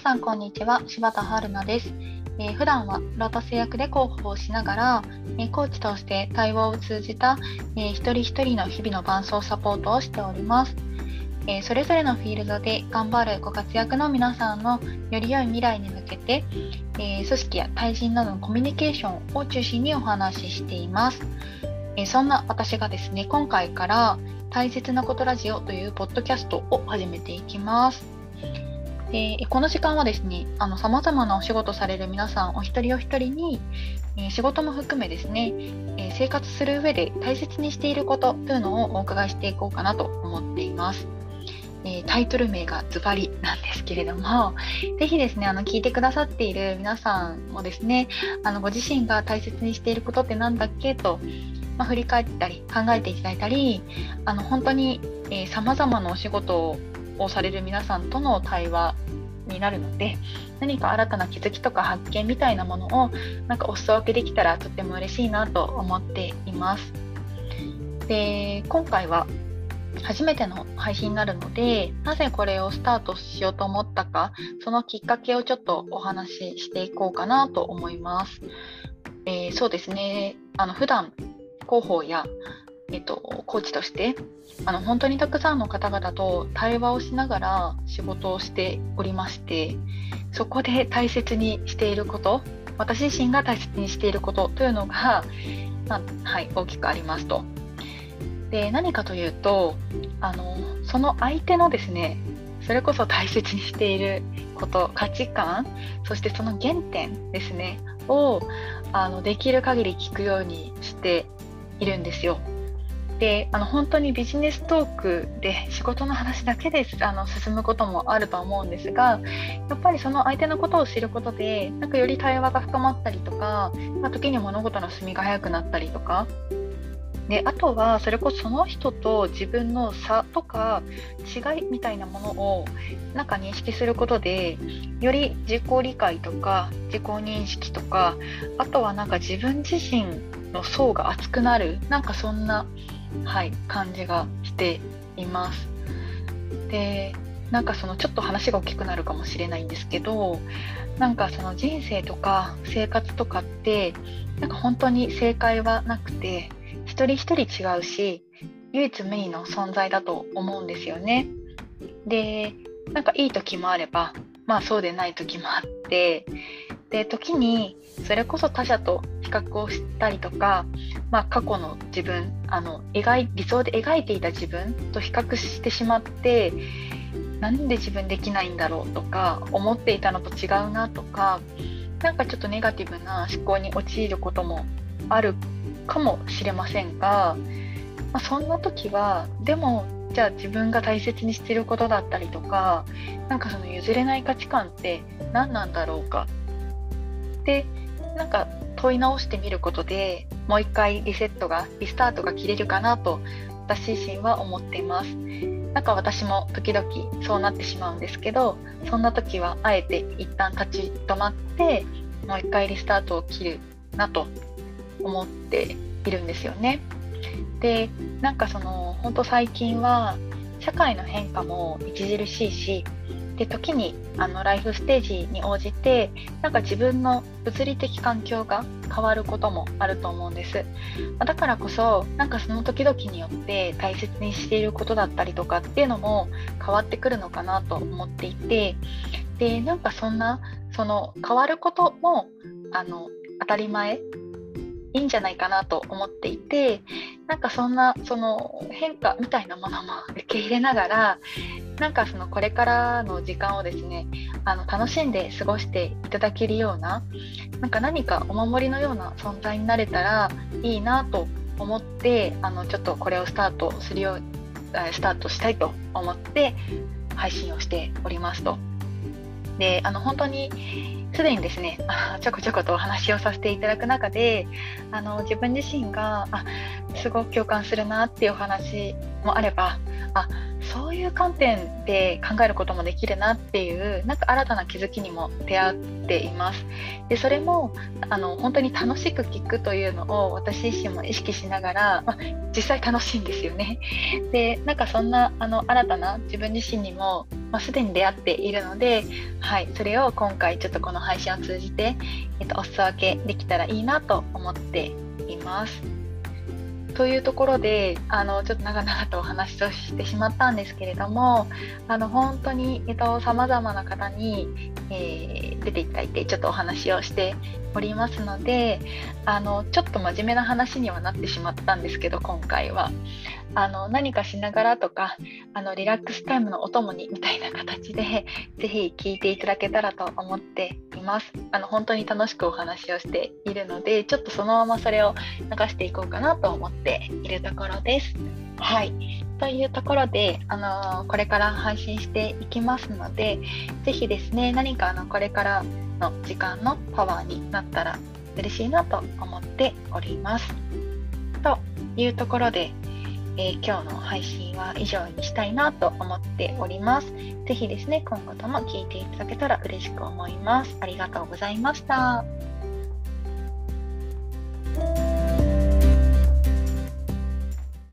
さんこんにちは。柴田春奈です、えー、普段はロータス役で広報をしながら、えー、コーチとして対話を通じた、えー、一人一人の日々の伴走サポートをしております、えそれぞれのフィールドで頑張るご活躍の皆さんのより良い未来に向けて、え組織や対人などのコミュニケーションを中心にお話ししています、えそんな私がですね今回から大切なことラジオというポッドキャストを始めていきます。でこの時間はですね、さまざまなお仕事される皆さんお一人お一人に、えー、仕事も含めですね、えー、生活する上で大切にしていることというのをお伺いしていこうかなと思っています。え、タイトル名がズバリなんですけれども、ぜひですね、あの聞いてくださっている皆さんもですね、あのご自身が大切にしていることって何だっけ？と、まあ、振り返ったり考えていただいたり、あの本当にさまざまなお仕事ををされる皆さんとの対話になるので何か新たな気づきとか発見みたいなものをなんかお裾分けできたらとっても嬉しいなと思っています。で今回は初めての配信になるのでなぜこれをスタートしようと思ったかそのきっかけをちょっとお話ししていこうかなと思います。えー、そうですねあの普段広報やえっと、コーチとしてあの本当にたくさんの方々と対話をしながら仕事をしておりましてそこで大切にしていること私自身が大切にしていることというのが、まあ、はい、大きくありますと。で何かというとあのその相手のですねそれこそ大切にしていること価値観そしてその原点ですねをあのできる限り聞くようにしているんですよ。であの本当にビジネストークで仕事の話だけであの進むこともあると思うんですがやっぱりその相手のことを知ることでなんかより対話が深まったりとか、まあ、時に物事の進みが早くなったりとかであとはそれこそその人と自分の差とか違いみたいなものをなんか認識することでより自己理解とか自己認識とかあとはなんか自分自身の層が厚くなるなんかそんなはい、感じがしています。でなんかそのちょっと話が大きくなるかもしれないんですけどなんかその人生とか生活とかってなんか本当に正解はなくて一人一人違うし唯一無二の存在だと思うんですよね。でなんかいい時もあればまあそうでない時もあってで時にそれこそ他者と比較をしたりとか、まあ、過去の自分あの描い理想で描いていた自分と比較してしまってなんで自分できないんだろうとか思っていたのと違うなとかなんかちょっとネガティブな思考に陥ることもあるかもしれませんが、まあ、そんな時はでもじゃあ自分が大切にしていることだったりとかなんかその譲れない価値観って何なんだろうかでなんか問い直してみることでもう一回リセットがリスタートが切れるかなと私自身は思っています。なんか私も時々そうなってしまうんですけどそんな時はあえて一旦立ち止まってもう一回リスタートを切るなと思っているんですよね。でなんかその本当最近は社会の変化も著しいしで時にあのライフステージに応じてなんか自分の物理的環境が変わることもあると思うんです。だからこそなんかその時々によって大切にしていることだったりとかっていうのも変わってくるのかなと思っていてでなんかそんなその変わることもあの当たり前いいんじゃないかなと思っていてなんかそんなその変化みたいなものも受け入れながらなんかそのこれからの時間をですねあの楽しんで過ごしていただけるようななんか何かお守りのような存在になれたらいいなと思ってあのちょっとこれをスタートするようスタートしたいと思って配信をしておりますと。であの本当にすでにですねちょこちょことお話をさせていただく中であの自分自身があすごく共感するなっていうお話もあればあそういう観点で考えることもできるなっていうなんか新たな気づきにも出会っていますでそれもあの本当に楽しく聞くというのを私自身も意識しながら、まあ、実際楽しいんですよねでなんかそんなあの新たな自分自身にも、まあ、すでに出会っているので、はい、それを今回ちょっとこの配信を通じて、えっと、お裾分けできたらいいなと思っています。というところであのちょっと長々とお話をしてしまったんですけれどもあの本当にさまざまな方に、えー、出ていただいてちょっとお話をしておりますのであのちょっと真面目な話にはなってしまったんですけど今回は。あの何かしながらとかあのリラックスタイムのお供にみたいな形で ぜひ聞いていただけたらと思っています。あの本当に楽しくお話をしているのでちょっとそのままそれを流していこうかなと思っているところです。はい。というところで、あのこれから配信していきますのでぜひですね何かあのこれからの時間のパワーになったら嬉しいなと思っております。というところでえー、今日の配信は以上にしたいなと思っております。ぜひですね、今後とも聞いていただけたら嬉しく思います。ありがとうございました。